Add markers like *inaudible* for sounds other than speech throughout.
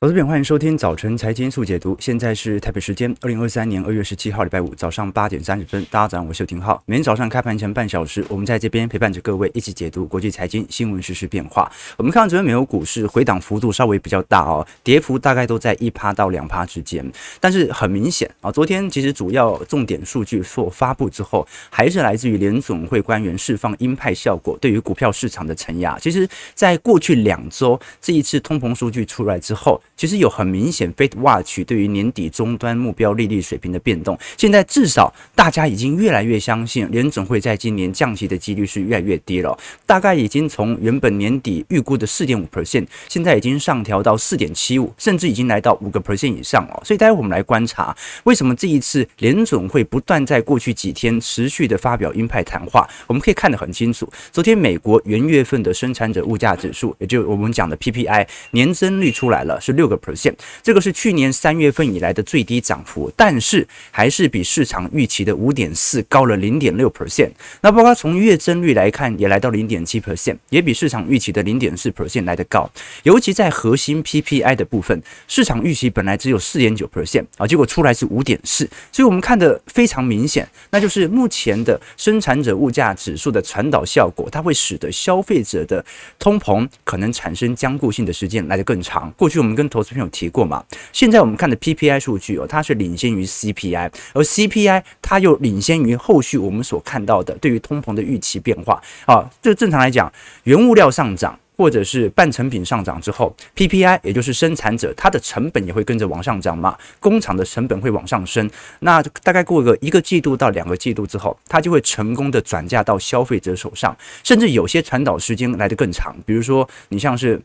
投资朋友，欢迎收听早晨财经速解读。现在是台北时间二零二三年二月十七号，礼拜五早上八点三十分。大家早上好，我是廷浩。每天早上开盘前半小时，我们在这边陪伴着各位一起解读国际财经新闻、时事变化。我们看到昨天美国股市回档幅度稍微比较大哦，跌幅大概都在一趴到两趴之间。但是很明显啊，昨天其实主要重点数据所发布之后，还是来自于联总会官员释放鹰派效果，对于股票市场的承压。其实，在过去两周这一次通膨数据出来之后，其实有很明显，Fed Watch 对于年底终端目标利率水平的变动，现在至少大家已经越来越相信联准会在今年降息的几率是越来越低了。大概已经从原本年底预估的四点五 percent，现在已经上调到四点七五，甚至已经来到五个 percent 以上了。所以待会我们来观察，为什么这一次联准会不断在过去几天持续的发表鹰派谈话？我们可以看得很清楚，昨天美国元月份的生产者物价指数，也就是我们讲的 PPI 年增率出来了，是六个 percent。这个是去年三月份以来的最低涨幅，但是还是比市场预期的五点四高了零点六 percent。那包括从月增率来看，也来到零点七 percent，也比市场预期的零点四 percent 来得高。尤其在核心 PPI 的部分，市场预期本来只有四点九 percent 啊，结果出来是五点四，所以我们看得非常明显，那就是目前的生产者物价指数的传导效果，它会使得消费者的通膨可能产生僵固性的时间来得更长。过去我们跟投资朋友提过嘛？现在我们看的 PPI 数据哦，它是领先于 CPI，而 CPI 它又领先于后续我们所看到的对于通膨的预期变化啊。这正常来讲，原物料上涨或者是半成品上涨之后，PPI 也就是生产者它的成本也会跟着往上涨嘛，工厂的成本会往上升。那大概过个一个季度到两个季度之后，它就会成功的转嫁到消费者手上，甚至有些传导时间来得更长。比如说，你像是。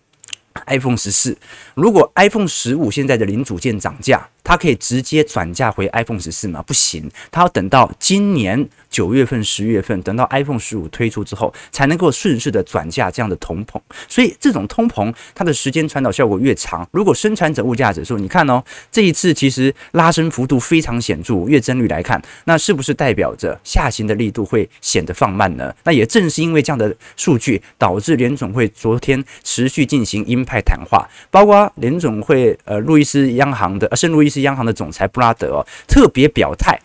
iPhone 十四，如果 iPhone 十五现在的零组件涨价，它可以直接转嫁回 iPhone 十四吗？不行，它要等到今年九月份、十月份，等到 iPhone 十五推出之后，才能够顺势的转嫁这样的通膨。所以这种通膨，它的时间传导效果越长。如果生产者物价指数，你看哦，这一次其实拉升幅度非常显著，月增率来看，那是不是代表着下行的力度会显得放慢呢？那也正是因为这样的数据，导致联总会昨天持续进行鹰派谈话，包括联总会呃路易斯央行的呃圣路易斯斯央行的总裁布拉德哦，特别表态，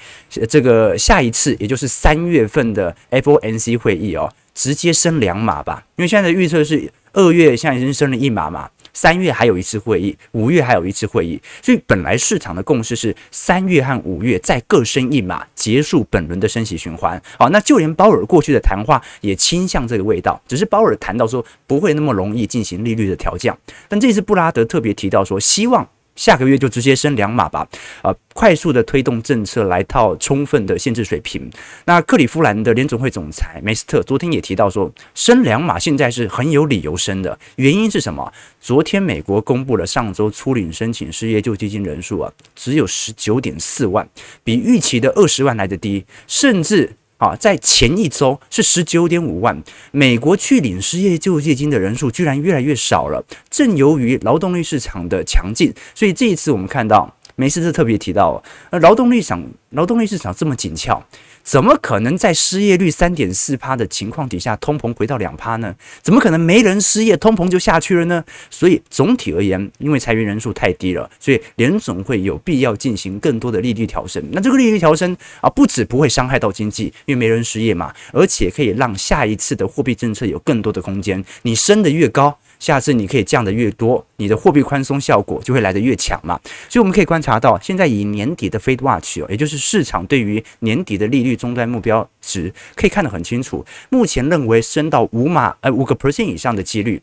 这个下一次也就是三月份的 FOMC 会议哦，直接升两码吧，因为现在的预测是二月现在已经升了一码嘛。三月还有一次会议，五月还有一次会议，所以本来市场的共识是三月和五月再各升一码，结束本轮的升息循环。好，那就连鲍尔过去的谈话也倾向这个味道，只是鲍尔谈到说不会那么容易进行利率的调降，但这次布拉德特别提到说希望。下个月就直接升两码吧，呃，快速的推动政策来到充分的限制水平。那克里夫兰的联总会总裁梅斯特昨天也提到说，升两码现在是很有理由升的，原因是什么？昨天美国公布了上周初领申请失业救济金人数啊，只有十九点四万，比预期的二十万来得低，甚至。啊，在前一周是十九点五万，美国去领失业救济金的人数居然越来越少了。正由于劳动力市场的强劲，所以这一次我们看到梅斯特特别提到，呃，劳动力场劳动力市场这么紧俏。怎么可能在失业率三点四趴的情况底下，通膨回到两趴呢？怎么可能没人失业，通膨就下去了呢？所以总体而言，因为裁员人数太低了，所以联总会有必要进行更多的利率调升。那这个利率调升啊，不止不会伤害到经济，因为没人失业嘛，而且可以让下一次的货币政策有更多的空间。你升得越高。下次你可以降得越多，你的货币宽松效果就会来得越强嘛。所以我们可以观察到，现在以年底的 Fed Watch，也就是市场对于年底的利率终端目标值，可以看得很清楚。目前认为升到五码呃五个 percent 以上的几率。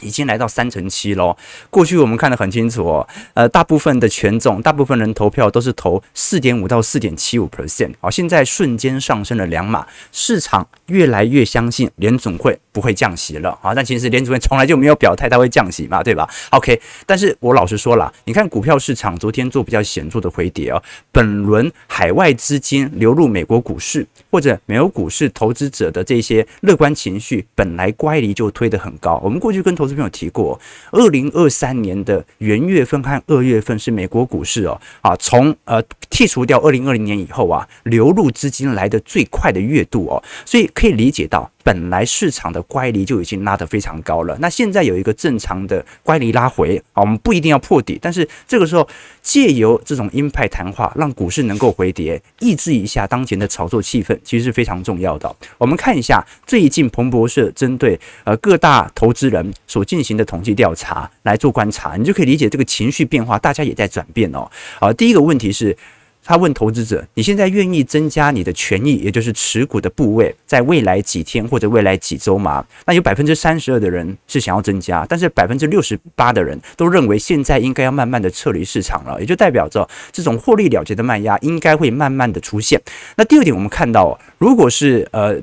已经来到三成七喽。过去我们看得很清楚哦，呃，大部分的权重，大部分人投票都是投四点五到四点七五 percent。好，现在瞬间上升了两码，市场越来越相信联总会不会降息了啊。但其实联准会从来就没有表态它会降息嘛，对吧？OK，但是我老实说了，你看股票市场昨天做比较显著的回跌哦，本轮海外资金流入美国股市或者美国股市投资者的这些乐观情绪，本来乖离就推得很高。我们过去跟投投资朋友提过，二零二三年的元月份和二月份是美国股市哦啊，从呃剔除掉二零二零年以后啊，流入资金来的最快的月度哦，所以可以理解到本来市场的乖离就已经拉得非常高了，那现在有一个正常的乖离拉回啊，我们不一定要破底，但是这个时候借由这种鹰派谈话，让股市能够回跌，抑制一下当前的炒作气氛，其实是非常重要的。我们看一下最近彭博社针对呃各大投资人所进行的统计调查来做观察，你就可以理解这个情绪变化，大家也在转变哦。啊，第一个问题是。他问投资者：“你现在愿意增加你的权益，也就是持股的部位，在未来几天或者未来几周吗？”那有百分之三十二的人是想要增加，但是百分之六十八的人都认为现在应该要慢慢的撤离市场了，也就代表着这种获利了结的卖压应该会慢慢的出现。那第二点，我们看到，如果是呃。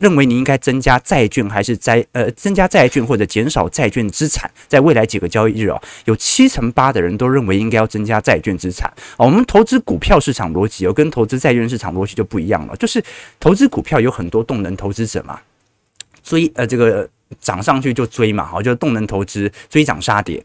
认为你应该增加债券还是债呃增加债券或者减少债券资产，在未来几个交易日哦，有七成八的人都认为应该要增加债券资产。我们投资股票市场逻辑哦，跟投资债券市场逻辑就不一样了。就是投资股票有很多动能投资者嘛，追呃这个涨上去就追嘛，好，就是动能投资追涨杀跌。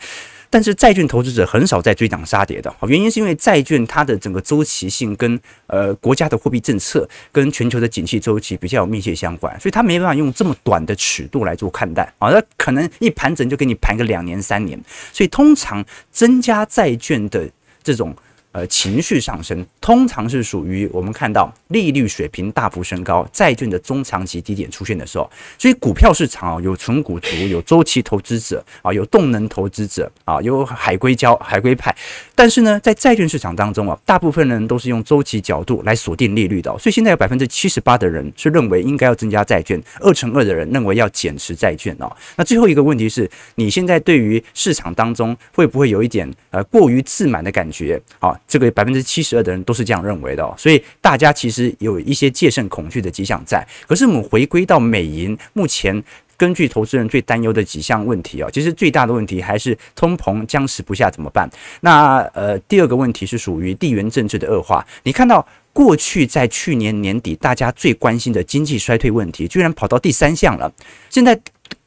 但是债券投资者很少在追涨杀跌的，好原因是因为债券它的整个周期性跟呃国家的货币政策跟全球的景气周期比较有密切相关，所以它没办法用这么短的尺度来做看待啊，那可能一盘整就给你盘个两年三年，所以通常增加债券的这种。呃，情绪上升通常是属于我们看到利率水平大幅升高，债券的中长期低点出现的时候。所以股票市场啊，有纯股族，有周期投资者啊，有动能投资者啊，有海归交、海归派。但是呢，在债券市场当中啊，大部分人都是用周期角度来锁定利率的。所以现在有百分之七十八的人是认为应该要增加债券，二成二的人认为要减持债券哦。那最后一个问题是，你现在对于市场当中会不会有一点呃过于自满的感觉啊？这个百分之七十二的人都是这样认为的哦，所以大家其实有一些戒慎恐惧的迹象在。可是我们回归到美银，目前根据投资人最担忧的几项问题哦，其实最大的问题还是通膨僵持不下怎么办？那呃，第二个问题是属于地缘政治的恶化。你看到过去在去年年底大家最关心的经济衰退问题，居然跑到第三项了。现在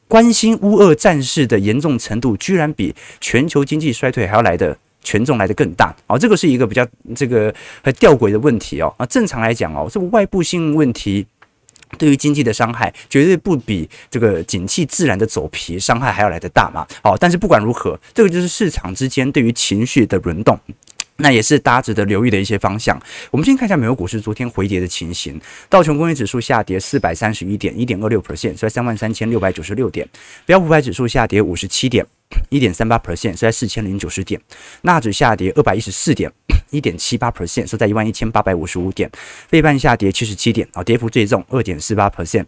关心乌俄战事的严重程度，居然比全球经济衰退还要来得。权重来得更大啊，这个是一个比较这个很吊诡的问题哦啊。正常来讲哦，这个外部性问题对于经济的伤害绝对不比这个景气自然的走皮伤害还要来得大嘛。好，但是不管如何，这个就是市场之间对于情绪的轮动。那也是大家值得留意的一些方向。我们先看一下美国股市昨天回跌的情形。道琼工业指数下跌四百三十一点，一点二六 percent，收在三万三千六百九十六点。标普百指数下跌五十七点，一点三八 percent，收在四千零九十点。纳指下跌二百一十四点，一点七八 percent，收在一万一千八百五十五点。费半下跌七十七点，啊，跌幅最重，二点四八 percent。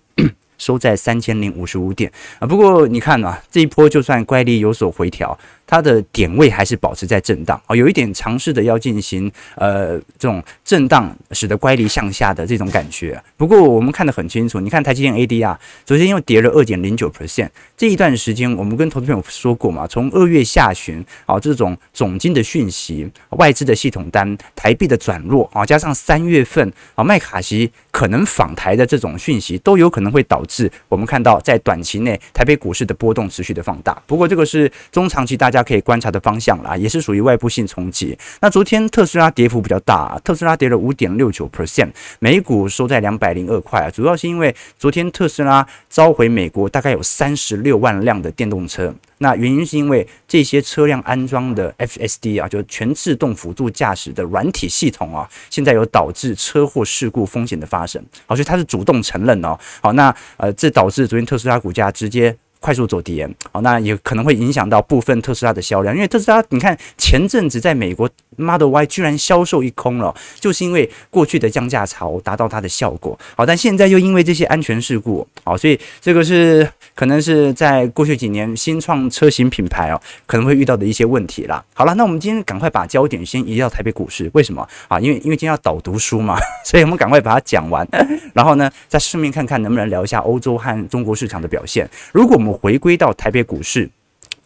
收在三千零五十五点啊，不过你看啊，这一波就算乖离有所回调，它的点位还是保持在震荡啊，有一点尝试的要进行呃这种震荡，使得乖离向下的这种感觉。不过我们看得很清楚，你看台积电 ADR 昨天又跌了二点零九 percent，这一段时间我们跟投资朋友说过嘛，从二月下旬啊这种总经的讯息、外资的系统单、台币的转弱啊，加上三月份啊麦卡锡可能访台的这种讯息，都有可能会导是我们看到在短期内台北股市的波动持续的放大，不过这个是中长期大家可以观察的方向啦，也是属于外部性冲击。那昨天特斯拉跌幅比较大，特斯拉跌了五点六九 percent，每股收在两百零二块啊，主要是因为昨天特斯拉召回美国大概有三十六万辆的电动车。那原因是因为这些车辆安装的 FSD 啊，就全自动辅助驾驶的软体系统啊，现在有导致车祸事故风险的发生，好，所以他是主动承认哦，好，那呃，这导致昨天特斯拉股价直接快速走跌，好，那也可能会影响到部分特斯拉的销量，因为特斯拉你看前阵子在美国 Model Y 居然销售一空了，就是因为过去的降价潮达到它的效果，好，但现在又因为这些安全事故，好，所以这个是。可能是在过去几年新创车型品牌哦，可能会遇到的一些问题啦。好了，那我们今天赶快把焦点先移到台北股市，为什么啊？因为因为今天要导读书嘛，*laughs* 所以我们赶快把它讲完，然后呢，再顺便看看能不能聊一下欧洲和中国市场的表现。如果我们我回归到台北股市，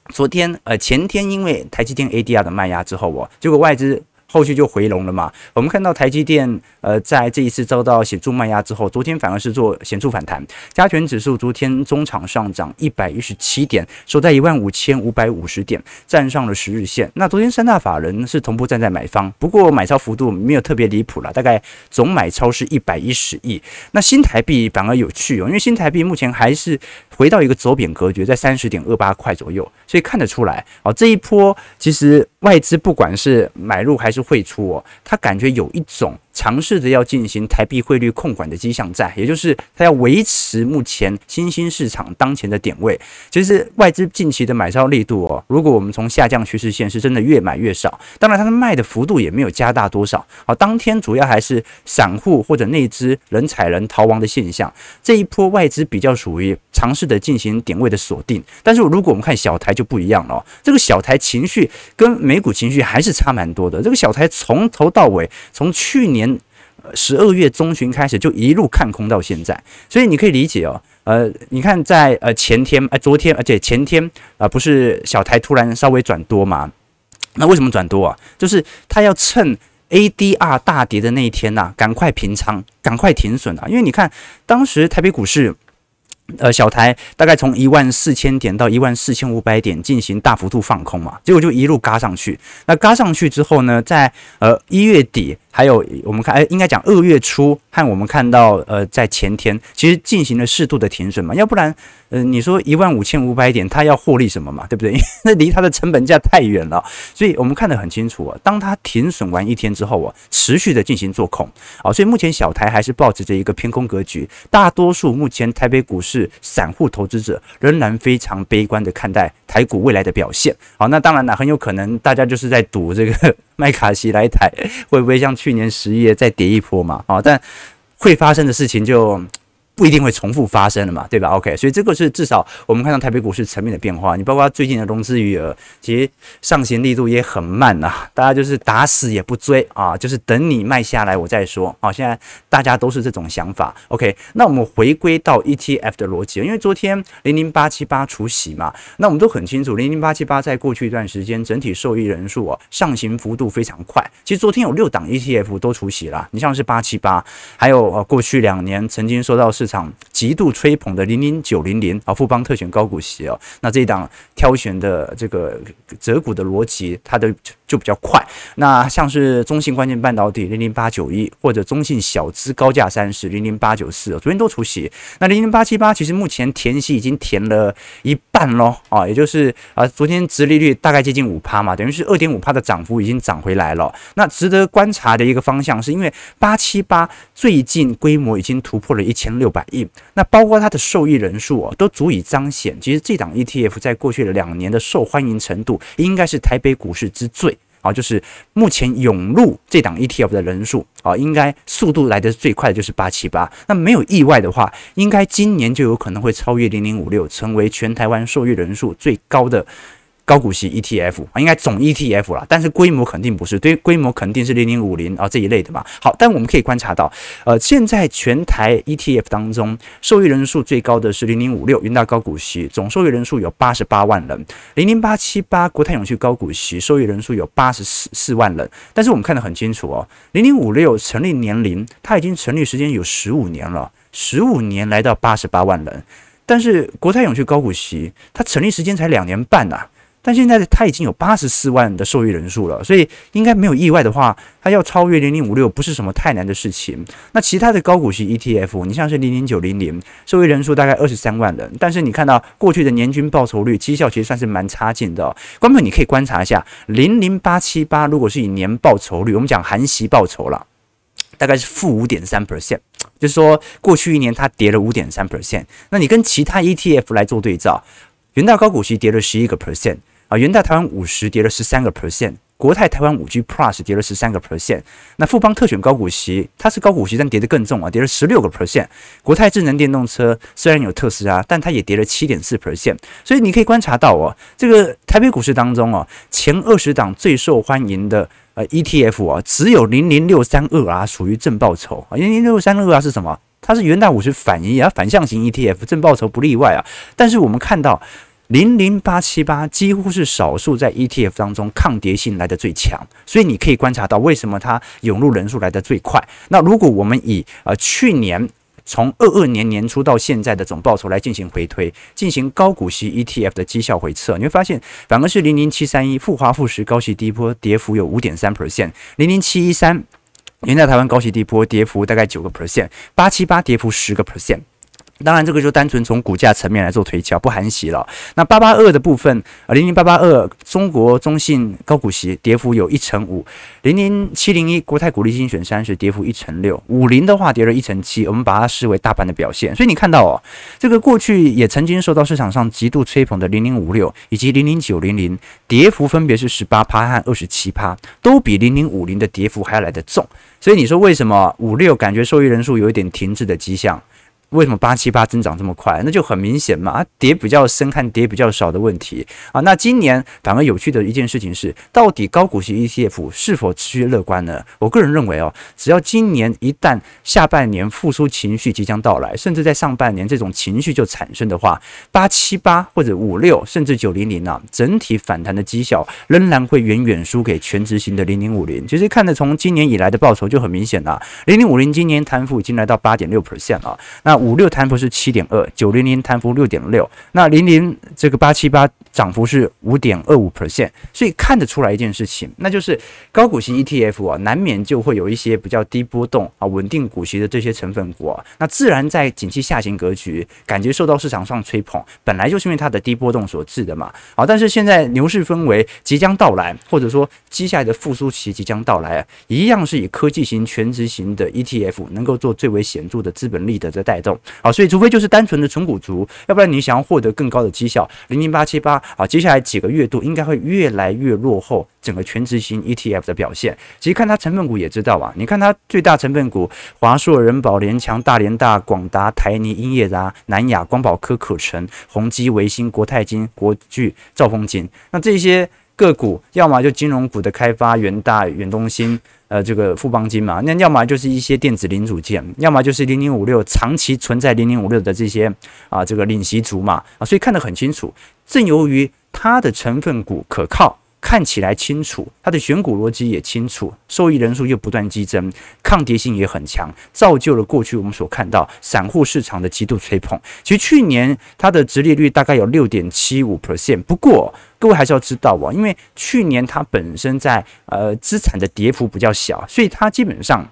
昨天呃前天因为台积电 ADR 的卖压之后哦，结果外资。后续就回笼了嘛。我们看到台积电呃在这一次遭到显著卖压之后，昨天反而是做显著反弹，加权指数昨天中场上涨一百一十七点，收在一万五千五百五十点，站上了十日线。那昨天三大法人是同步站在买方，不过买超幅度没有特别离谱了，大概总买超是一百一十亿。那新台币反而有趣哦，因为新台币目前还是回到一个走贬格局，在三十点二八块左右，所以看得出来哦，这一波其实外资不管是买入还是汇出哦，他感觉有一种。尝试着要进行台币汇率控管的迹象在，也就是它要维持目前新兴市场当前的点位。其实外资近期的买超力度哦，如果我们从下降趋势线是真的越买越少，当然它的卖的幅度也没有加大多少。好，当天主要还是散户或者内资人踩人逃亡的现象。这一波外资比较属于尝试的进行点位的锁定，但是如果我们看小台就不一样了。这个小台情绪跟美股情绪还是差蛮多的。这个小台从头到尾，从去年。十二月中旬开始就一路看空到现在，所以你可以理解哦。呃，你看在呃前天呃昨天，而且前天啊、呃，不是小台突然稍微转多吗？那为什么转多啊？就是他要趁 ADR 大跌的那一天呐、啊，赶快平仓，赶快停损啊！因为你看当时台北股市。呃，小台大概从一万四千点到一万四千五百点进行大幅度放空嘛，结果就一路嘎上去。那嘎上去之后呢，在呃一月底，还有我们看，哎，应该讲二月初，和我们看到呃在前天，其实进行了适度的停损嘛，要不然。呃，你说一万五千五百点，它要获利什么嘛？对不对？*laughs* 那离它的成本价太远了，所以我们看得很清楚啊。当它停损完一天之后啊，持续的进行做空啊，所以目前小台还是抱持着一个偏空格局。大多数目前台北股市散户投资者仍然非常悲观的看待台股未来的表现。好，那当然了，很有可能大家就是在赌这个 *laughs* 麦卡锡来台会不会像去年十一月再跌一波嘛？啊，但会发生的事情就。不一定会重复发生的嘛，对吧？OK，所以这个是至少我们看到台北股市层面的变化。你包括最近的融资余额，其实上行力度也很慢呐、啊，大家就是打死也不追啊，就是等你卖下来我再说啊。现在大家都是这种想法。OK，那我们回归到 ETF 的逻辑，因为昨天零零八七八除息嘛，那我们都很清楚，零零八七八在过去一段时间整体受益人数啊上行幅度非常快。其实昨天有六档 ETF 都除息了，你像是八七八，还有呃过去两年曾经受到市场极度吹捧的零零九零零啊，富邦特选高股息哦，那这一档挑选的这个择股的逻辑，它的就比较快。那像是中信关键半导体零零八九一，或者中信小资高价三十零零八九四，昨天都除息。那零零八七八其实目前填息已经填了一半喽啊，也就是啊，昨天殖利率大概接近五趴嘛，等于是二点五趴的涨幅已经涨回来了。那值得观察的一个方向，是因为八七八最近规模已经突破了一千六百亿。那包括它的受益人数哦，都足以彰显，其实这档 ETF 在过去的两年的受欢迎程度，应该是台北股市之最啊。就是目前涌入这档 ETF 的人数啊，应该速度来得最快的就是八七八。那没有意外的话，应该今年就有可能会超越零零五六，成为全台湾受益人数最高的。高股息 ETF 啊，应该总 ETF 啦，但是规模肯定不是，对，规模肯定是零零五零啊这一类的嘛。好，但我们可以观察到，呃，现在全台 ETF 当中，受益人数最高的是零零五六云大高股息，总受益人数有八十八万人；零零八七八国泰永续高股息，受益人数有八十四四万人。但是我们看得很清楚哦，零零五六成立年龄，它已经成立时间有十五年了，十五年来到八十八万人，但是国泰永续高股息，它成立时间才两年半呐、啊。但现在它已经有八十四万的受益人数了，所以应该没有意外的话，它要超越零零五六不是什么太难的事情。那其他的高股息 ETF，你像是零零九零零，受益人数大概二十三万人，但是你看到过去的年均报酬率绩效其实算是蛮差劲的哦。观众你可以观察一下零零八七八，如果是以年报酬率，我们讲含息报酬了，大概是负五点三 percent，就是说过去一年它跌了五点三 percent。那你跟其他 ETF 来做对照，元大高股息跌了十一个 percent。啊，元大台湾五十跌了十三个 percent，国泰台湾五 G Plus 跌了十三个 percent，那富邦特选高股息，它是高股息，但跌得更重啊，跌了十六个 percent。国泰智能电动车虽然有特斯拉，但它也跌了七点四 percent。所以你可以观察到哦，这个台北股市当中哦，前二十档最受欢迎的呃 ETF 啊，只有零零六三二啊属于正报酬啊，零零六三二啊是什么？它是元大五十反一啊，反向型 ETF，正报酬不例外啊。但是我们看到。零零八七八几乎是少数在 ETF 当中抗跌性来得最强，所以你可以观察到为什么它涌入人数来得最快。那如果我们以呃去年从二二年年初到现在的总报酬来进行回推，进行高股息 ETF 的绩效回测，你会发现反而是零零七三一复华富时高息低波跌幅有五点三 percent，零零七一三元大台湾高息低波跌幅大概九个 percent，八七八跌幅十个 percent。当然，这个就单纯从股价层面来做推敲，不含息了。那八八二的部分，呃，零零八八二中国中信高股息跌幅有一成五，零零七零一国泰股利精选三十跌幅一成六，五零的话跌了一成七，我们把它视为大盘的表现。所以你看到哦，这个过去也曾经受到市场上极度吹捧的零零五六以及零零九零零，跌幅分别是十八趴和二十七趴，都比零零五零的跌幅还要来得重。所以你说为什么五六感觉受益人数有一点停滞的迹象？为什么八七八增长这么快？那就很明显嘛，跌比较深和跌比较少的问题啊。那今年反而有趣的一件事情是，到底高股息 ETF 是否持续乐观呢？我个人认为哦，只要今年一旦下半年复苏情绪即将到来，甚至在上半年这种情绪就产生的话，八七八或者五六甚至九零零啊，整体反弹的绩效仍然会远远输给全值型的零零五零。其实看得从今年以来的报酬就很明显了，零零五零今年弹幅已经来到八点六 percent 了，那。五六弹幅是七点二，九零零弹幅六点六，那零零这个八七八涨幅是五点二五 percent，所以看得出来一件事情，那就是高股息 ETF 啊，难免就会有一些比较低波动啊、稳定股息的这些成分股啊，那自然在景气下行格局，感觉受到市场上吹捧，本来就是因为它的低波动所致的嘛。好，但是现在牛市氛围即将到来，或者说接下来的复苏期即将到来，一样是以科技型、全职型的 ETF 能够做最为显著的资本利得的带动。好，所以除非就是单纯的纯股族，要不然你想要获得更高的绩效，零零八七八啊，接下来几个月度应该会越来越落后整个权值型 ETF 的表现。其实看它成分股也知道啊，你看它最大成分股华硕、人保、联强、大连大、广达、台泥、英业达、南亚、光宝科、可成、宏基、维新、国泰金、国巨、兆丰金，那这些个股要么就金融股的开发，远大、远东新。呃，这个富邦金嘛，那要么就是一些电子零组件，要么就是零零五六长期存在零零五六的这些啊，这个领息族嘛啊，所以看得很清楚。正由于它的成分股可靠。看起来清楚，它的选股逻辑也清楚，受益人数又不断激增，抗跌性也很强，造就了过去我们所看到散户市场的极度吹捧。其实去年它的殖利率大概有六点七五 percent，不过各位还是要知道哦，因为去年它本身在呃资产的跌幅比较小，所以它基本上。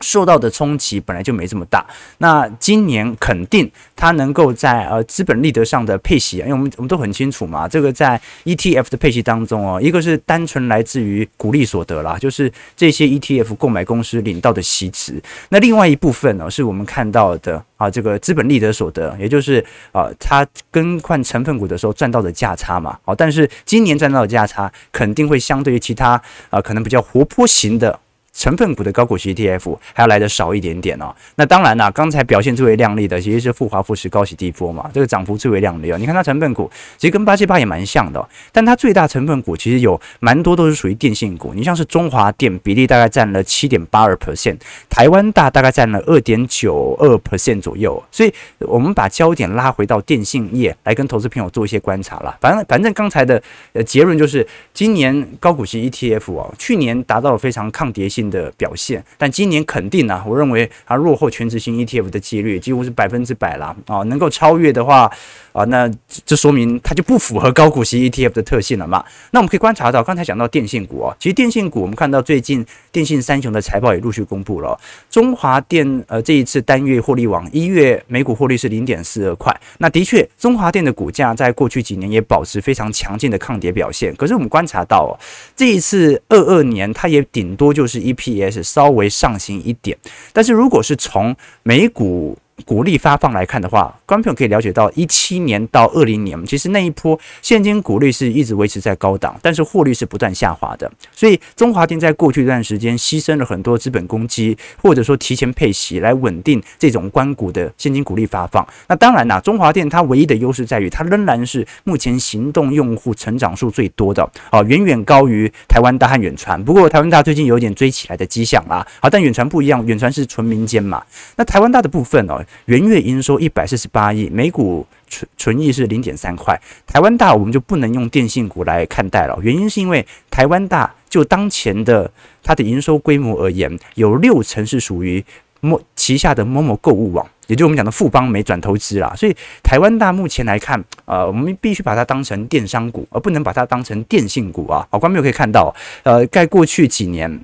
受到的冲击本来就没这么大，那今年肯定它能够在呃资本利得上的配息，因为我们我们都很清楚嘛，这个在 ETF 的配息当中哦，一个是单纯来自于股利所得啦，就是这些 ETF 购买公司领到的息值，那另外一部分呢，是我们看到的啊这个资本利得所得，也就是啊它更换成分股的时候赚到的价差嘛，好，但是今年赚到的价差肯定会相对于其他啊可能比较活泼型的。成分股的高股息 ETF 还要来的少一点点哦。那当然啦，刚才表现最为亮丽的其实是富华富时高息低波嘛，这个涨幅最为亮丽哦。你看它成分股其实跟八七八也蛮像的，但它最大成分股其实有蛮多都是属于电信股。你像是中华电比例大概占了七点八二 percent，台湾大大概占了二点九二 percent 左右。所以我们把焦点拉回到电信业来跟投资朋友做一些观察啦。反正反正刚才的呃结论就是，今年高股息 ETF 哦，去年达到了非常抗跌性的表现，但今年肯定啊，我认为它落后全值型 ETF 的几率几乎是百分之百了啊！能够超越的话啊，那这说明它就不符合高股息 ETF 的特性了嘛？那我们可以观察到，刚才讲到电信股哦，其实电信股我们看到最近电信三雄的财报也陆续公布了，中华电呃这一次单月获利网一月每股获利是零点四二块，那的确中华电的股价在过去几年也保持非常强劲的抗跌表现，可是我们观查到哦，这一次二二年它也顶多就是 EPS 稍微上行一点，但是如果是从美股。股利发放来看的话，观众可以了解到，一七年到二零年，其实那一波现金股利是一直维持在高档，但是获利是不断下滑的。所以中华电在过去一段时间牺牲了很多资本公积，或者说提前配息来稳定这种关股的现金股利发放。那当然啦，中华电它唯一的优势在于，它仍然是目前行动用户成长数最多的，啊，远远高于台湾大和远传。不过台湾大最近有点追起来的迹象啦，好，但远传不一样，远传是纯民间嘛。那台湾大的部分哦。元月营收一百四十八亿，每股纯纯益是零点三块。台湾大我们就不能用电信股来看待了，原因是因为台湾大就当前的它的营收规模而言，有六成是属于某旗下的某某购物网，也就我们讲的富邦没转投资啦。所以台湾大目前来看，呃，我们必须把它当成电商股，而不能把它当成电信股啊。好，观众朋友可以看到，呃，在过去几年。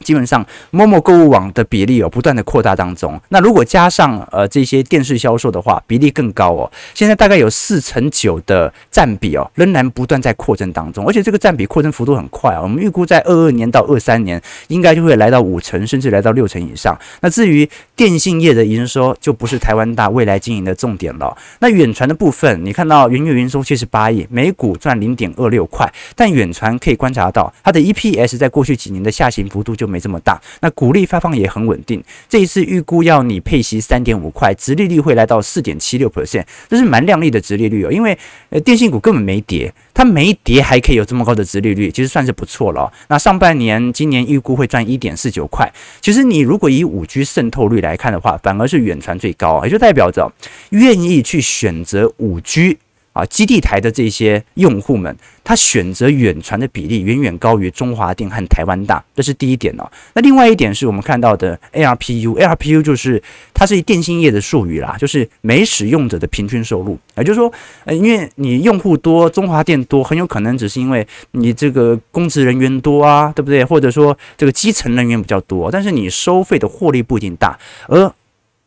基本上，momo 购物网的比例有不断的扩大当中。那如果加上呃这些电视销售的话，比例更高哦。现在大概有四成九的占比哦，仍然不断在扩增当中，而且这个占比扩增幅度很快啊。我们预估在二二年到二三年，应该就会来到五成，甚至来到六成以上。那至于电信业的营收，就不是台湾大未来经营的重点了。那远传的部分，你看到云月营收七十八亿，每股赚零点二六块，但远传可以观察到它的 EPS 在过去几年的下行幅度就没这么大，那股利发放也很稳定。这一次预估要你配息三点五块，殖利率会来到四点七六 percent，这是蛮亮丽的殖利率哦。因为呃电信股根本没跌，它没跌还可以有这么高的殖利率，其实算是不错了。那上半年今年预估会赚一点四九块。其实你如果以五 G 渗透率来看的话，反而是远传最高，也就代表着愿意去选择五 G。啊，基地台的这些用户们，他选择远传的比例远远高于中华电和台湾大，这是第一点哦。那另外一点是我们看到的 ARPU，ARPU 就是它是电信业的术语啦，就是每使用者的平均收入。也就是说，因为你用户多，中华电多，很有可能只是因为你这个公职人员多啊，对不对？或者说这个基层人员比较多，但是你收费的获利不一定大。而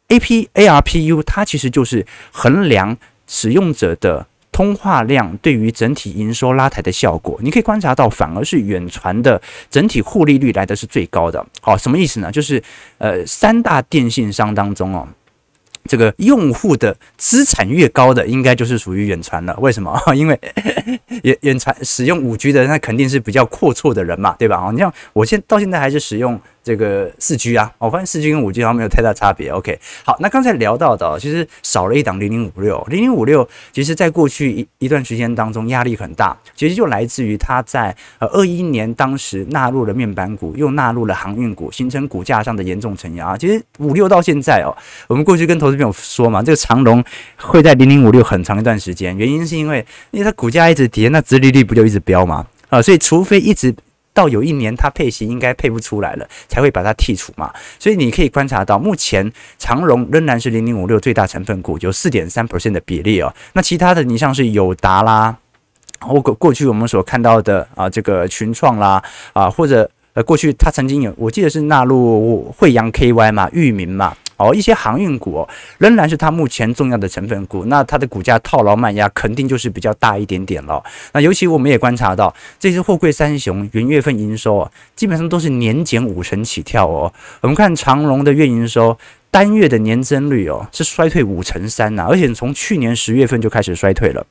AP ARPU 它其实就是衡量使用者的。通话量对于整体营收拉抬的效果，你可以观察到，反而是远传的整体获利率来的是最高的。好，什么意思呢？就是呃，三大电信商当中哦，这个用户的资产越高的，应该就是属于远传了。为什么？*laughs* 因为 *laughs* 远远传使用五 G 的，那肯定是比较阔绰的人嘛，对吧？哦，你像我现到现在还是使用。这个四 G 啊，我发现四 G 跟五 G 好像没有太大差别。OK，好，那刚才聊到的，其实少了一档零零五六，零零五六，其实在过去一一段时间当中压力很大，其实就来自于它在呃二一年当时纳入了面板股，又纳入了航运股，形成股价上的严重承压。其实五六到现在哦，我们过去跟投资朋友说嘛，这个长龙会在零零五六很长一段时间，原因是因为因为它股价一直跌，那殖利率不就一直飙嘛？啊，所以除非一直。到有一年它配息应该配不出来了，才会把它剔除嘛。所以你可以观察到，目前长荣仍然是零零五六最大成分股，有四点三 percent 的比例哦。那其他的你像是友达啦，或过过去我们所看到的啊，这个群创啦啊，或者呃过去它曾经有，我记得是纳入慧洋 KY 嘛，域名嘛。哦，一些航运股，仍然是它目前重要的成分股。那它的股价套牢卖压肯定就是比较大一点点了。那尤其我们也观察到，这只货柜三雄元月份营收，基本上都是年减五成起跳哦。我们看长荣的月营收，单月的年增率哦是衰退五成三呐，而且从去年十月份就开始衰退了。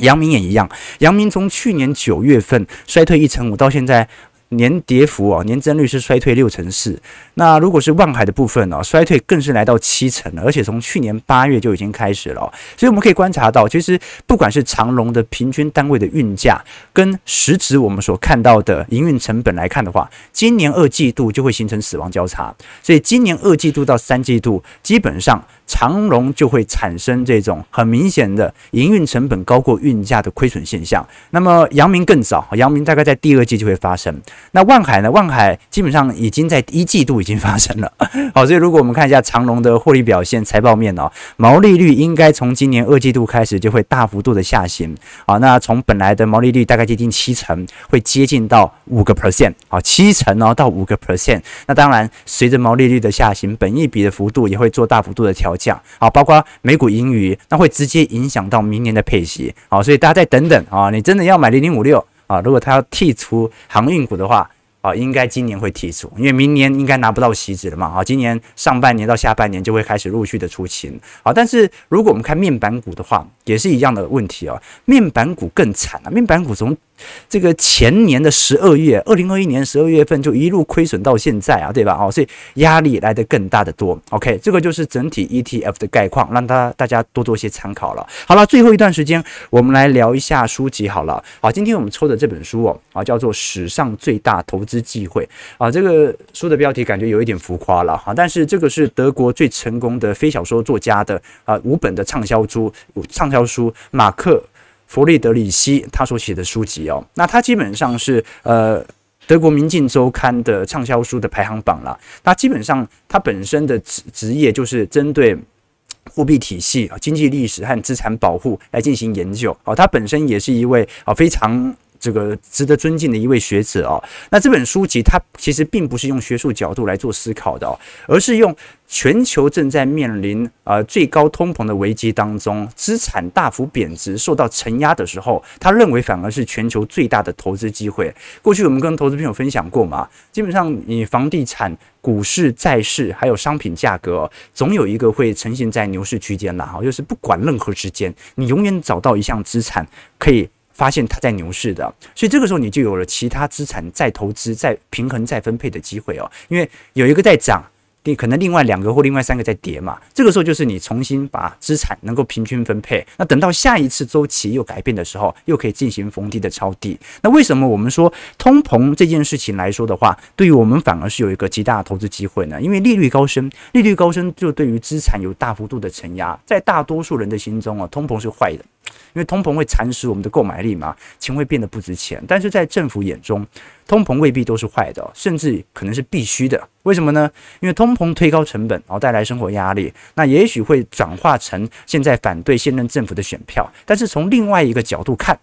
阳明也一样，阳明从去年九月份衰退一成五，到现在。年跌幅啊，年增率是衰退六成四。那如果是万海的部分呢，衰退更是来到七成，而且从去年八月就已经开始了。所以我们可以观察到，其实不管是长龙的平均单位的运价，跟实质我们所看到的营运成本来看的话，今年二季度就会形成死亡交叉。所以今年二季度到三季度，基本上长荣就会产生这种很明显的营运成本高过运价的亏损现象。那么阳明更早，阳明大概在第二季就会发生。那万海呢？万海基本上已经在一季度已经发生了。*laughs* 好，所以如果我们看一下长荣的获利表现、财报面哦，毛利率应该从今年二季度开始就会大幅度的下行。好，那从本来的毛利率大概接近七成，会接近到五个 percent。好，七成哦到五个 percent。那当然，随着毛利率的下行，本益比的幅度也会做大幅度的调降。好，包括美股盈余，那会直接影响到明年的配息。好，所以大家再等等啊，你真的要买零零五六。啊，如果他要剔除航运股的话，啊，应该今年会剔除，因为明年应该拿不到席子了嘛。啊，今年上半年到下半年就会开始陆续的出清。啊，但是如果我们看面板股的话，也是一样的问题哦。面板股更惨啊，面板股从这个前年的十二月，二零二一年十二月份就一路亏损到现在啊，对吧？哦，所以压力来得更大的多。OK，这个就是整体 ETF 的概况，让大大家多做些参考了。好了，最后一段时间我们来聊一下书籍好了。好，今天我们抽的这本书哦，啊，叫做《史上最大投资机会》啊，这个书的标题感觉有一点浮夸了哈，但是这个是德国最成功的非小说作家的啊五本的畅销书，畅销书马克。弗里德里希他所写的书籍哦，那他基本上是呃德国《民进周刊》的畅销书的排行榜啦。那基本上他本身的职职业就是针对货币体系啊、经济历史和资产保护来进行研究哦。他本身也是一位啊非常。这个值得尊敬的一位学者哦，那这本书籍它其实并不是用学术角度来做思考的哦，而是用全球正在面临呃最高通膨的危机当中，资产大幅贬值受到承压的时候，他认为反而是全球最大的投资机会。过去我们跟投资朋友分享过嘛，基本上你房地产、股市、债市还有商品价格，总有一个会呈现在牛市区间了，哈，就是不管任何时间，你永远找到一项资产可以。发现它在牛市的，所以这个时候你就有了其他资产再投资、再平衡、再分配的机会哦。因为有一个在涨，你可能另外两个或另外三个在跌嘛。这个时候就是你重新把资产能够平均分配。那等到下一次周期又改变的时候，又可以进行逢低的抄底。那为什么我们说通膨这件事情来说的话，对于我们反而是有一个极大的投资机会呢？因为利率高升，利率高升就对于资产有大幅度的承压。在大多数人的心中啊，通膨是坏的。因为通膨会蚕食我们的购买力嘛，钱会变得不值钱。但是在政府眼中，通膨未必都是坏的，甚至可能是必须的。为什么呢？因为通膨推高成本，然后带来生活压力，那也许会转化成现在反对现任政府的选票。但是从另外一个角度看，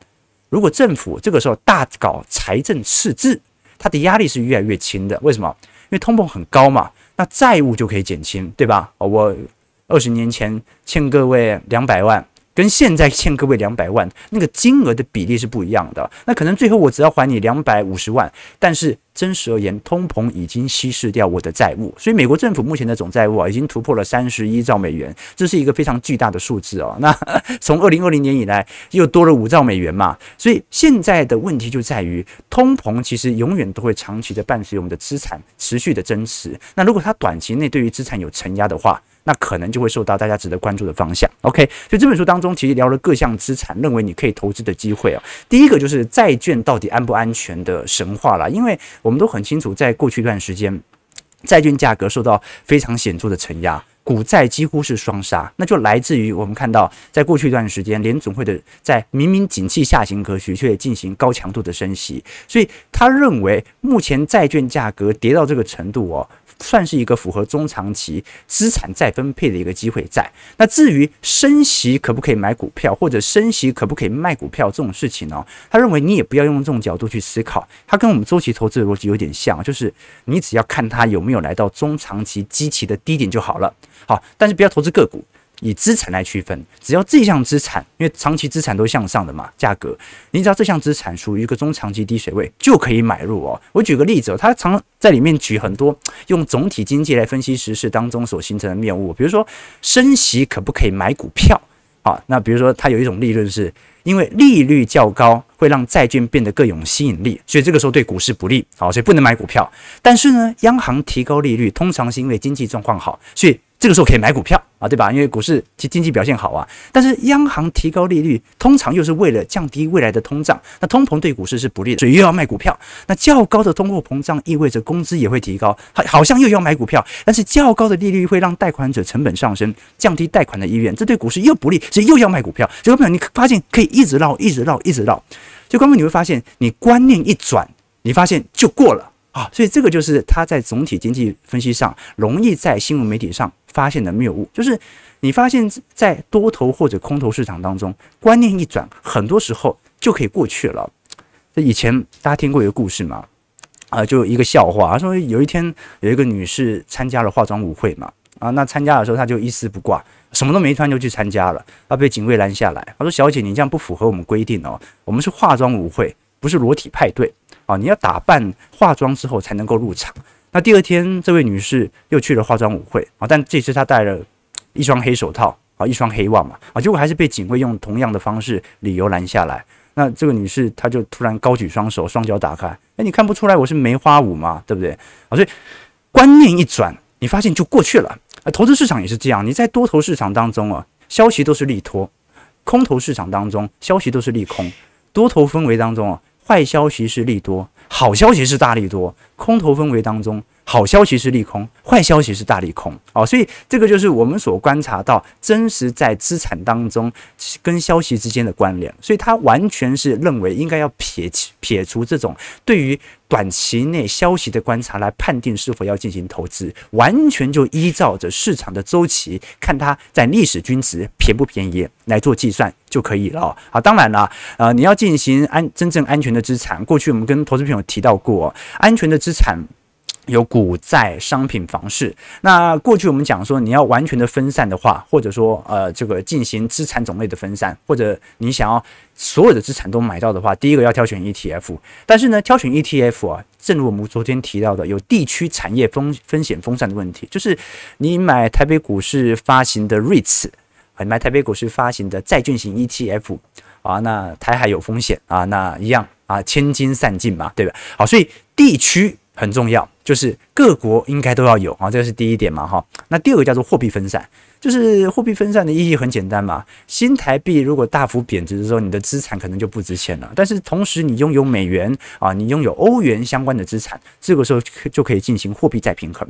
如果政府这个时候大搞财政赤字，它的压力是越来越轻的。为什么？因为通膨很高嘛，那债务就可以减轻，对吧？我二十年前欠各位两百万。跟现在欠各位两百万，那个金额的比例是不一样的。那可能最后我只要还你两百五十万，但是真实而言，通膨已经稀释掉我的债务。所以美国政府目前的总债务啊，已经突破了三十一兆美元，这是一个非常巨大的数字哦。*laughs* 那从二零二零年以来，又多了五兆美元嘛。所以现在的问题就在于，通膨其实永远都会长期的伴随我们的资产持续的增持。那如果它短期内对于资产有承压的话，那可能就会受到大家值得关注的方向。OK，所以这本书当中其实聊了各项资产，认为你可以投资的机会啊。第一个就是债券到底安不安全的神话啦，因为我们都很清楚，在过去一段时间，债券价格受到非常显著的承压，股债几乎是双杀，那就来自于我们看到，在过去一段时间，联总会的在明明景气下行格局，却进行高强度的升息，所以他认为目前债券价格跌到这个程度哦。算是一个符合中长期资产再分配的一个机会在。那至于升息可不可以买股票，或者升息可不可以卖股票这种事情呢？他认为你也不要用这种角度去思考，他跟我们周期投资的逻辑有点像，就是你只要看它有没有来到中长期基期的低点就好了。好，但是不要投资个股。以资产来区分，只要这项资产，因为长期资产都向上的嘛，价格，你只要这项资产属于一个中长期低水位，就可以买入哦。我举个例子哦，他常在里面举很多用总体经济来分析时事当中所形成的谬误，比如说升息可不可以买股票啊？那比如说他有一种利润是因为利率较高会让债券变得更有吸引力，所以这个时候对股市不利，好，所以不能买股票。但是呢，央行提高利率通常是因为经济状况好，所以这个时候可以买股票。啊，对吧？因为股市其经济表现好啊，但是央行提高利率，通常又是为了降低未来的通胀。那通膨对股市是不利的，所以又要卖股票。那较高的通货膨胀意味着工资也会提高，好，好像又要买股票。但是较高的利率会让贷款者成本上升，降低贷款的意愿，这对股市又不利，所以又要卖股票。结果朋友，你发现可以一直绕，一直绕，一直绕。就刚刚你会发现，你观念一转，你发现就过了啊。所以这个就是他在总体经济分析上容易在新闻媒体上发现的谬误，就是。你发现，在多头或者空头市场当中，观念一转，很多时候就可以过去了。这以前大家听过一个故事嘛？啊，就一个笑话，说有一天有一个女士参加了化妆舞会嘛，啊，那参加的时候她就一丝不挂，什么都没穿就去参加了，她被警卫拦下来，她说：“小姐，你这样不符合我们规定哦，我们是化妆舞会，不是裸体派对啊，你要打扮化妆之后才能够入场。”那第二天，这位女士又去了化妆舞会啊，但这次她戴了。一双黑手套啊，一双黑袜嘛啊，结果还是被警卫用同样的方式理由拦下来。那这个女士她就突然高举双手，双脚打开，哎，你看不出来我是梅花舞吗？对不对？啊，所以观念一转，你发现就过去了。啊，投资市场也是这样，你在多头市场当中啊，消息都是利多；空头市场当中，消息都是利空。多头氛围当中啊，坏消息是利多，好消息是大利多；空头氛围当中。好消息是利空，坏消息是大利空哦，所以这个就是我们所观察到真实在资产当中跟消息之间的关联，所以他完全是认为应该要撇撇除这种对于短期内消息的观察来判定是否要进行投资，完全就依照着市场的周期，看它在历史均值便不便宜来做计算就可以了。好，当然了，呃，你要进行安真正安全的资产，过去我们跟投资朋友提到过，安全的资产。有股债、商品、房市。那过去我们讲说，你要完全的分散的话，或者说呃，这个进行资产种类的分散，或者你想要所有的资产都买到的话，第一个要挑选 ETF。但是呢，挑选 ETF 啊，正如我们昨天提到的，有地区产业风风险分散的问题，就是你买台北股市发行的 REITs，啊，买台北股市发行的债券型 ETF 啊，那台海有风险啊，那一样啊，千金散尽嘛，对吧？好，所以地区。很重要，就是各国应该都要有啊，这是第一点嘛，哈。那第二个叫做货币分散。就是货币分散的意义很简单嘛，新台币如果大幅贬值的时候，你的资产可能就不值钱了。但是同时你拥有美元啊，你拥有欧元相关的资产，这个时候就可以进行货币再平衡。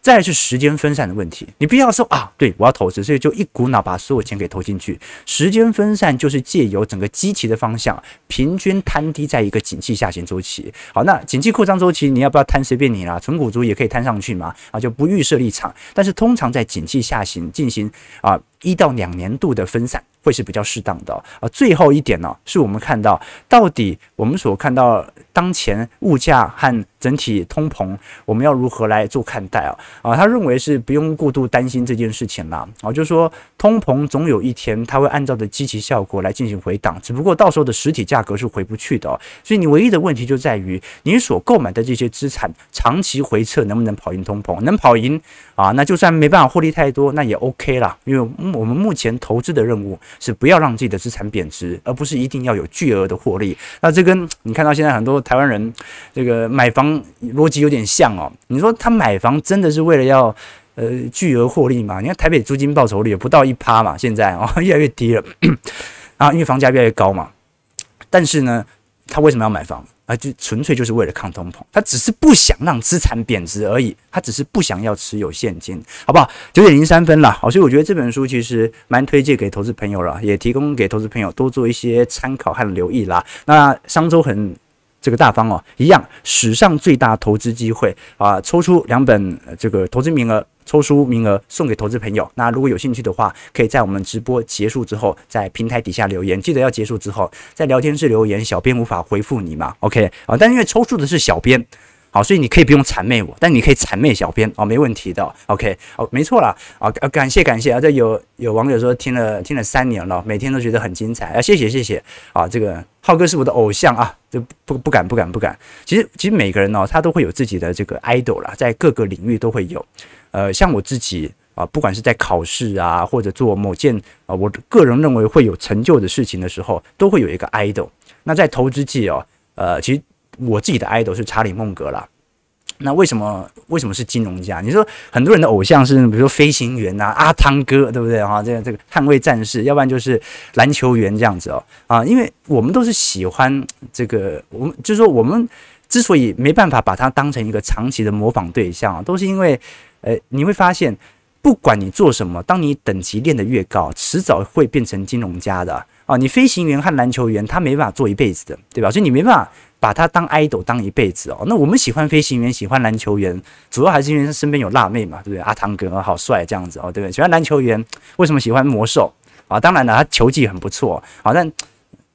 再是时间分散的问题，你不要说啊，对我要投资，所以就一股脑把所有钱给投进去。时间分散就是借由整个基期的方向平均摊低在一个景气下行周期。好，那景气扩张周期你要不要摊随便你啦，存股族也可以摊上去嘛，啊就不预设立场。但是通常在景气下行进行行啊，一到两年度的分散会是比较适当的啊。最后一点呢，是我们看到到底我们所看到当前物价和整体通膨，我们要如何来做看待啊？啊，他认为是不用过度担心这件事情啦。啊，就是说通膨总有一天它会按照的积极效果来进行回档，只不过到时候的实体价格是回不去的。所以你唯一的问题就在于你所购买的这些资产长期回撤能不能跑赢通膨？能跑赢啊，那就算没办法获利太多，那也 OK 啦，因为。我们目前投资的任务是不要让自己的资产贬值，而不是一定要有巨额的获利。那这跟你看到现在很多台湾人这个买房逻辑有点像哦。你说他买房真的是为了要呃巨额获利吗？你看台北租金报酬率不到一趴嘛，现在哦 *laughs* 越来越低了 *laughs* 啊，因为房价越来越高嘛。但是呢，他为什么要买房？啊，就纯粹就是为了抗通膨，他只是不想让资产贬值而已，他只是不想要持有现金，好不好？九点零三分了，好，所以我觉得这本书其实蛮推荐给投资朋友了，也提供给投资朋友多做一些参考和留意啦。那商周很这个大方哦，一样史上最大投资机会啊，抽出两本这个投资名额。抽书名额送给投资朋友，那如果有兴趣的话，可以在我们直播结束之后，在平台底下留言，记得要结束之后在聊天室留言，小编无法回复你嘛？OK 啊，但因为抽出的是小编，好，所以你可以不用谄媚我，但你可以谄媚小编哦，没问题的。OK，哦，没错啦，啊，感谢感谢啊，这有有网友说听了听了三年了，每天都觉得很精彩啊，谢谢谢谢啊，这个浩哥是我的偶像啊，就不不敢不敢不敢，其实其实每个人哦，他都会有自己的这个 idol 啦，在各个领域都会有。呃，像我自己啊，不管是在考试啊，或者做某件啊，我个人认为会有成就的事情的时候，都会有一个 idol。那在投资界哦，呃，其实我自己的 idol 是查理孟格啦。那为什么为什么是金融家？你说很多人的偶像是比如说飞行员啊，阿汤哥，对不对哈？这个这个捍卫战士，要不然就是篮球员这样子哦啊，因为我们都是喜欢这个，我们就是说我们之所以没办法把它当成一个长期的模仿对象，都是因为。呃，你会发现，不管你做什么，当你等级练得越高，迟早会变成金融家的啊！你飞行员和篮球员，他没办法做一辈子的，对吧？所以你没办法把他当 idol 当一辈子哦。那我们喜欢飞行员，喜欢篮球员，主要还是因为他身边有辣妹嘛，对不对？阿汤哥好帅，这样子哦，对不对？喜欢篮球员，为什么喜欢魔兽啊？当然了，他球技很不错，好，但。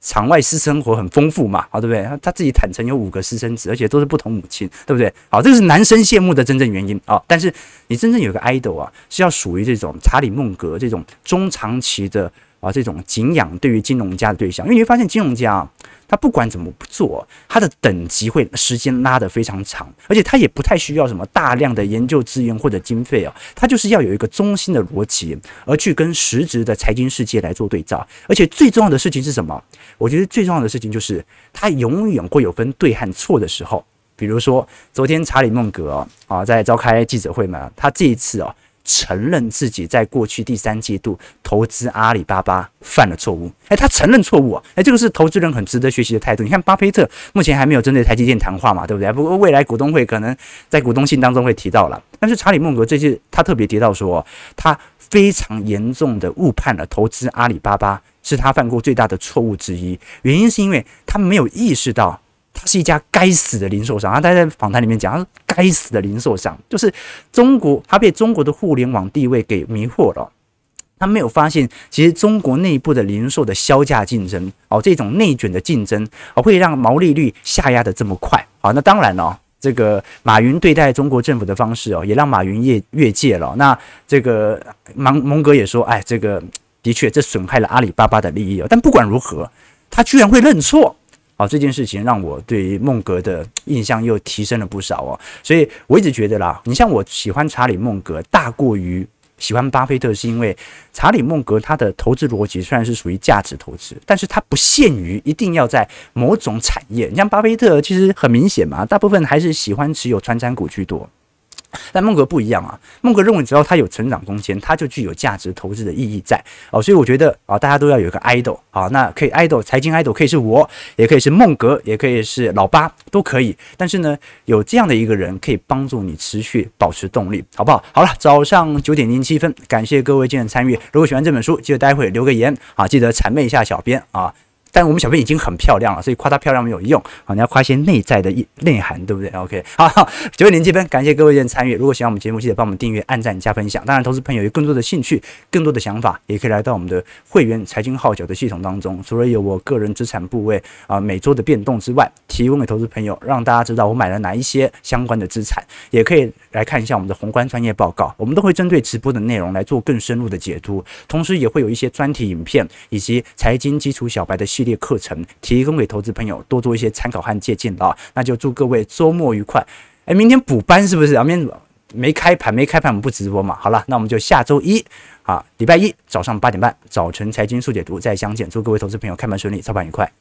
场外私生活很丰富嘛，好，对不对？他自己坦诚有五个私生子，而且都是不同母亲，对不对？好，这个是男生羡慕的真正原因啊。但是你真正有个 idol 啊，是要属于这种查理孟格这种中长期的啊这种敬仰对于金融家的对象，因为你会发现金融家啊。他不管怎么不做，他的等级会时间拉得非常长，而且他也不太需要什么大量的研究资源或者经费啊，他就是要有一个中心的逻辑，而去跟实质的财经世界来做对照。而且最重要的事情是什么？我觉得最重要的事情就是他永远会有分对和错的时候。比如说昨天查理孟格啊在召开记者会嘛，他这一次啊。承认自己在过去第三季度投资阿里巴巴犯了错误，哎，他承认错误啊，哎，这个是投资人很值得学习的态度。你看，巴菲特目前还没有针对台积电谈话嘛，对不对？不过未来股东会可能在股东信当中会提到了。但是查理孟格这次他特别提到说，他非常严重的误判了投资阿里巴巴是他犯过最大的错误之一，原因是因为他没有意识到。他是一家该死的零售商，他在访谈里面讲，他说该死的零售商就是中国，他被中国的互联网地位给迷惑了。他没有发现，其实中国内部的零售的销价竞争哦，这种内卷的竞争哦，会让毛利率下压的这么快。好，那当然了，这个马云对待中国政府的方式哦，也让马云越越界了。那这个芒蒙格也说，哎，这个的确这损害了阿里巴巴的利益哦。但不管如何，他居然会认错。好，这件事情让我对于孟格的印象又提升了不少哦，所以我一直觉得啦，你像我喜欢查理孟格大过于喜欢巴菲特，是因为查理孟格他的投资逻辑虽然是属于价值投资，但是他不限于一定要在某种产业。你像巴菲特其实很明显嘛，大部分还是喜欢持有穿山股居多。但孟格不一样啊，孟格认为只要他有成长空间，他就具有价值投资的意义在哦，所以我觉得啊，大家都要有一个 idol 啊，那可以 idol 财经 idol 可以是我，也可以是孟格，也可以是老八，都可以。但是呢，有这样的一个人可以帮助你持续保持动力，好不好？好了，早上九点零七分，感谢各位今天参与。如果喜欢这本书，记得待会留个言啊，记得谄媚一下小编啊。但我们小编已经很漂亮了，所以夸她漂亮没有用啊！你要夸一些内在的内涵，对不对？OK，*laughs* 好，九点零七分，感谢各位的参与。如果喜欢我们节目，记得帮我们订阅、按赞、加分享。当然，投资朋友有更多的兴趣、更多的想法，也可以来到我们的会员财经号角的系统当中。除了有我个人资产部位啊每周的变动之外，提供给投资朋友，让大家知道我买了哪一些相关的资产，也可以来看一下我们的宏观专业报告。我们都会针对直播的内容来做更深入的解读，同时也会有一些专题影片以及财经基础小白的系列课程。提供给投资朋友多做一些参考和借鉴啊！那就祝各位周末愉快。哎，明天补班是不是？啊，明天没开盘，没开盘我们不直播嘛。好了，那我们就下周一啊，礼拜一早上八点半，早晨财经速解读再相见。祝各位投资朋友开盘顺利，操盘愉快。